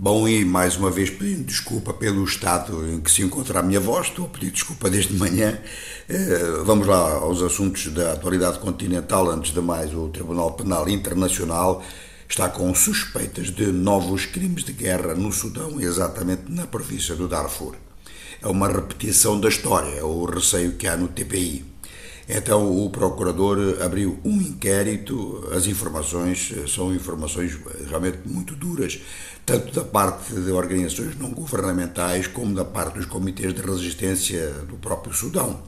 Bom, e mais uma vez pedindo desculpa pelo estado em que se encontra a minha voz, estou a pedir desculpa desde manhã. Eh, vamos lá aos assuntos da atualidade continental. Antes de mais, o Tribunal Penal Internacional está com suspeitas de novos crimes de guerra no Sudão, exatamente na província do Darfur. É uma repetição da história, é o receio que há no TPI. Então o procurador abriu um inquérito. As informações eh, são informações realmente muito duras, tanto da parte de organizações não governamentais como da parte dos comitês de resistência do próprio Sudão.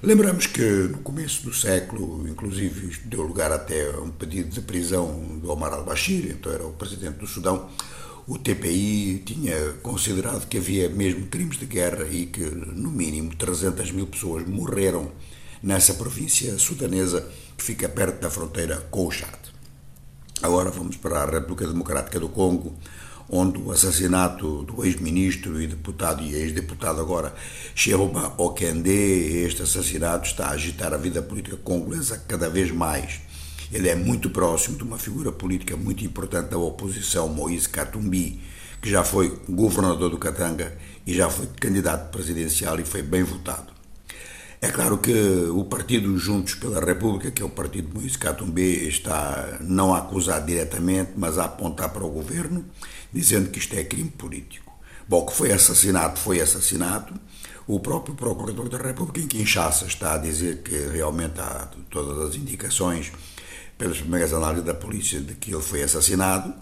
Lembramos que no começo do século, inclusive, isto deu lugar até a um pedido de prisão do Omar al-Bashir, então era o presidente do Sudão. O TPI tinha considerado que havia mesmo crimes de guerra e que, no mínimo, 300 mil pessoas morreram nessa província sudanesa que fica perto da fronteira com o Chad. Agora vamos para a República Democrática do Congo, onde o assassinato do ex-ministro e deputado e ex-deputado agora Cherubin Okende, este assassinato está a agitar a vida política congolesa cada vez mais. Ele é muito próximo de uma figura política muito importante da oposição, Moïse Katumbi, que já foi governador do Katanga e já foi candidato presidencial e foi bem votado. É claro que o partido Juntos pela República, que é o partido de Moisés Katumbi, está não a acusar diretamente, mas a apontar para o governo, dizendo que isto é crime político. Bom, que foi assassinado, foi assassinado. O próprio Procurador da República em Kinshasa está a dizer que realmente há todas as indicações, pelas primeiras análises da polícia, de que ele foi assassinado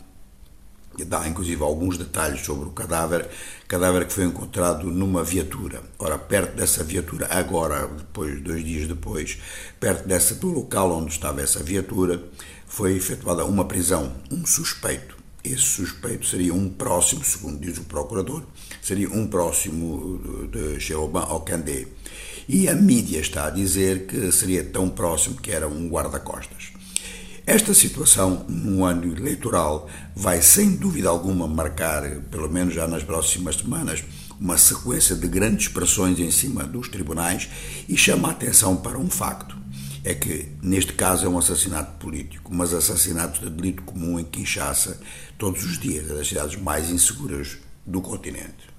dá inclusive alguns detalhes sobre o cadáver, cadáver que foi encontrado numa viatura. Ora, perto dessa viatura, agora, depois, dois dias depois, perto dessa, do local onde estava essa viatura, foi efetuada uma prisão, um suspeito. Esse suspeito seria um próximo, segundo diz o procurador, seria um próximo de Jeroban Okandé. E a mídia está a dizer que seria tão próximo que era um guarda-costas. Esta situação, no ano eleitoral, vai sem dúvida alguma marcar, pelo menos já nas próximas semanas, uma sequência de grandes pressões em cima dos tribunais e chama a atenção para um facto. É que, neste caso, é um assassinato político, mas assassinatos de delito comum em Kinshasa todos os dias, é das cidades mais inseguras do continente.